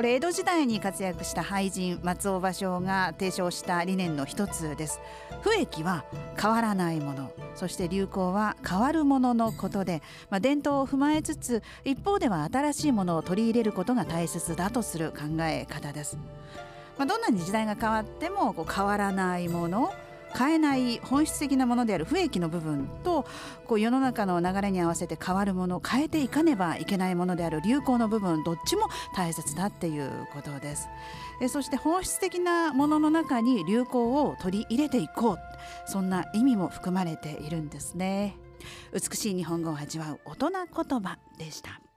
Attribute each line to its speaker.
Speaker 1: これ江戸時代に活躍した俳人松尾芭蕉が提唱した理念の一つです。不益は変わらないもの。そして流行は変わるもののことで、まあ、伝統を踏まえつつ一方では新しいものを取り入れることが大切だとする考え方です、まあ、どんなに時代が変わってもこう変わらないもの変えない本質的なものである不益の部分とこう世の中の流れに合わせて変わるもの変えていかねばいけないものである流行の部分どっちも大切だっていうことです。えそして本質的なものの中に流行を取り入れていこうそんな意味も含まれているんですね。美しい日本語を味わう大人言葉でした。